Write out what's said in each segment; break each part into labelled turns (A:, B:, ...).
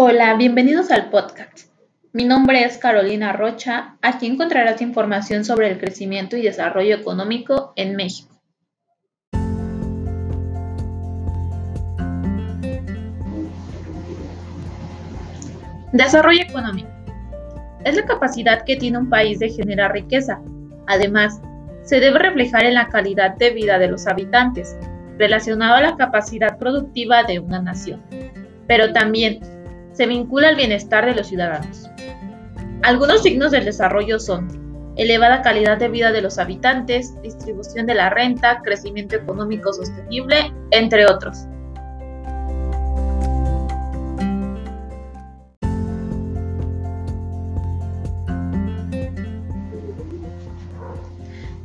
A: Hola, bienvenidos al podcast. Mi nombre es Carolina Rocha. Aquí encontrarás información sobre el crecimiento y desarrollo económico en México. Desarrollo económico. Es la capacidad que tiene un país de generar riqueza. Además, se debe reflejar en la calidad de vida de los habitantes, relacionado a la capacidad productiva de una nación. Pero también se vincula al bienestar de los ciudadanos. Algunos signos del desarrollo son elevada calidad de vida de los habitantes, distribución de la renta, crecimiento económico sostenible, entre otros.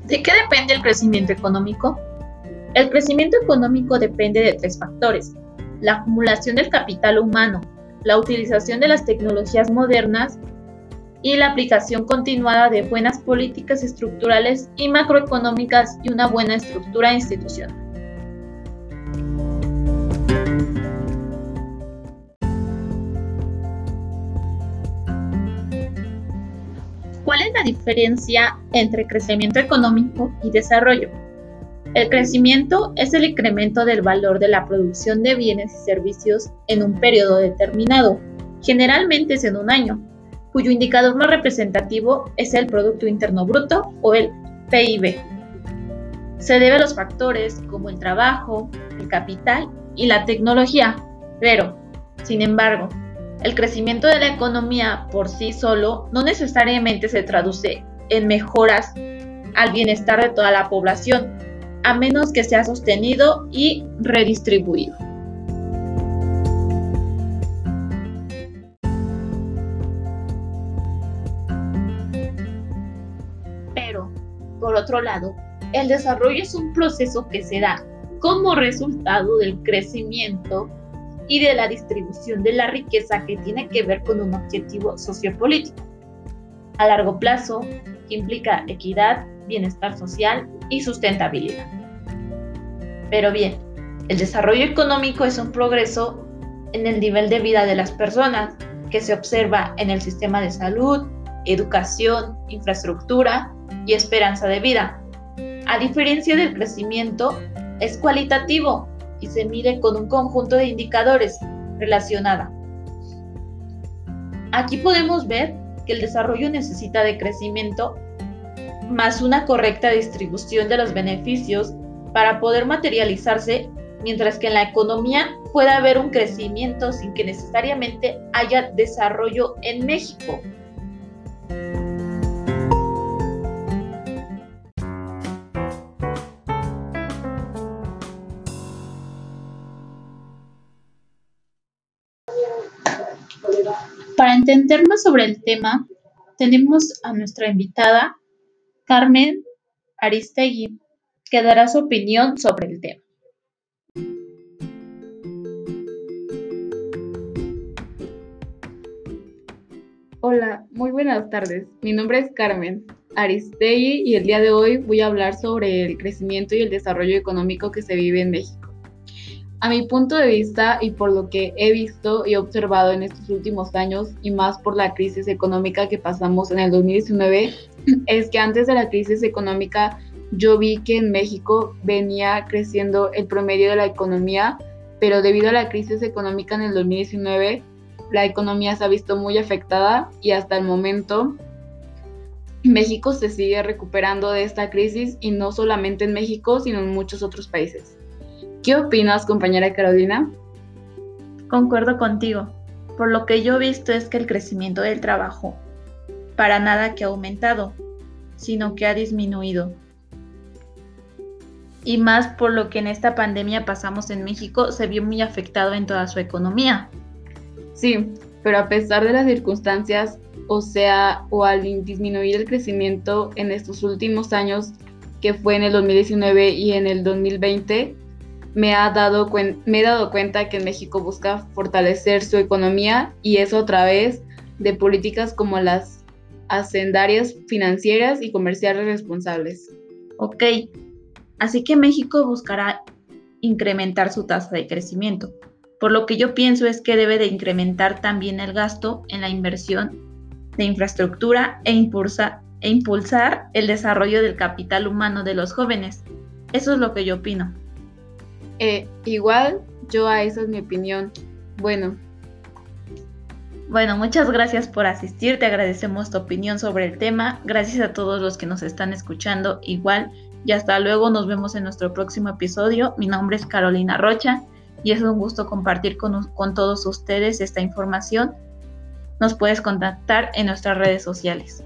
A: ¿De qué depende el crecimiento económico? El crecimiento económico depende de tres factores. La acumulación del capital humano, la utilización de las tecnologías modernas y la aplicación continuada de buenas políticas estructurales y macroeconómicas y una buena estructura institucional. ¿Cuál es la diferencia entre crecimiento económico y desarrollo? El crecimiento es el incremento del valor de la producción de bienes y servicios en un periodo determinado, generalmente es en un año, cuyo indicador más representativo es el Producto Interno Bruto o el PIB. Se debe a los factores como el trabajo, el capital y la tecnología, pero, sin embargo, el crecimiento de la economía por sí solo no necesariamente se traduce en mejoras al bienestar de toda la población, a menos que sea sostenido y redistribuido. Pero, por otro lado, el desarrollo es un proceso que se da como resultado del crecimiento y de la distribución de la riqueza que tiene que ver con un objetivo sociopolítico a largo plazo que implica equidad, bienestar social y sustentabilidad. Pero bien, el desarrollo económico es un progreso en el nivel de vida de las personas que se observa en el sistema de salud, educación, infraestructura y esperanza de vida. A diferencia del crecimiento, es cualitativo y se mide con un conjunto de indicadores relacionada. Aquí podemos ver que el desarrollo necesita de crecimiento más una correcta distribución de los beneficios para poder materializarse, mientras que en la economía puede haber un crecimiento sin que necesariamente haya desarrollo en México. Para entender más sobre el tema, tenemos a nuestra invitada, Carmen Aristegui, que dará su opinión sobre el tema.
B: Hola, muy buenas tardes. Mi nombre es Carmen Aristegui y el día de hoy voy a hablar sobre el crecimiento y el desarrollo económico que se vive en México. A mi punto de vista y por lo que he visto y observado en estos últimos años y más por la crisis económica que pasamos en el 2019, es que antes de la crisis económica yo vi que en México venía creciendo el promedio de la economía, pero debido a la crisis económica en el 2019, la economía se ha visto muy afectada y hasta el momento México se sigue recuperando de esta crisis y no solamente en México, sino en muchos otros países. ¿Qué opinas, compañera Carolina?
A: Concuerdo contigo. Por lo que yo he visto es que el crecimiento del trabajo para nada que ha aumentado, sino que ha disminuido y más por lo que en esta pandemia pasamos en México se vio muy afectado en toda su economía.
B: Sí, pero a pesar de las circunstancias, o sea, o al disminuir el crecimiento en estos últimos años, que fue en el 2019 y en el 2020, me, ha dado me he dado cuenta que México busca fortalecer su economía y eso a través de políticas como las hacendarias financieras y comerciales responsables.
A: Ok, Así que México buscará incrementar su tasa de crecimiento, Por lo que yo pienso es que debe de incrementar también el gasto en la inversión de infraestructura e, e impulsar el desarrollo del capital humano de los jóvenes. Eso es lo que yo opino.
B: Eh, igual, yo a esa es mi opinión. Bueno.
A: Bueno, muchas gracias por asistir, te agradecemos tu opinión sobre el tema, gracias a todos los que nos están escuchando igual y hasta luego, nos vemos en nuestro próximo episodio. Mi nombre es Carolina Rocha y es un gusto compartir con, con todos ustedes esta información. Nos puedes contactar en nuestras redes sociales.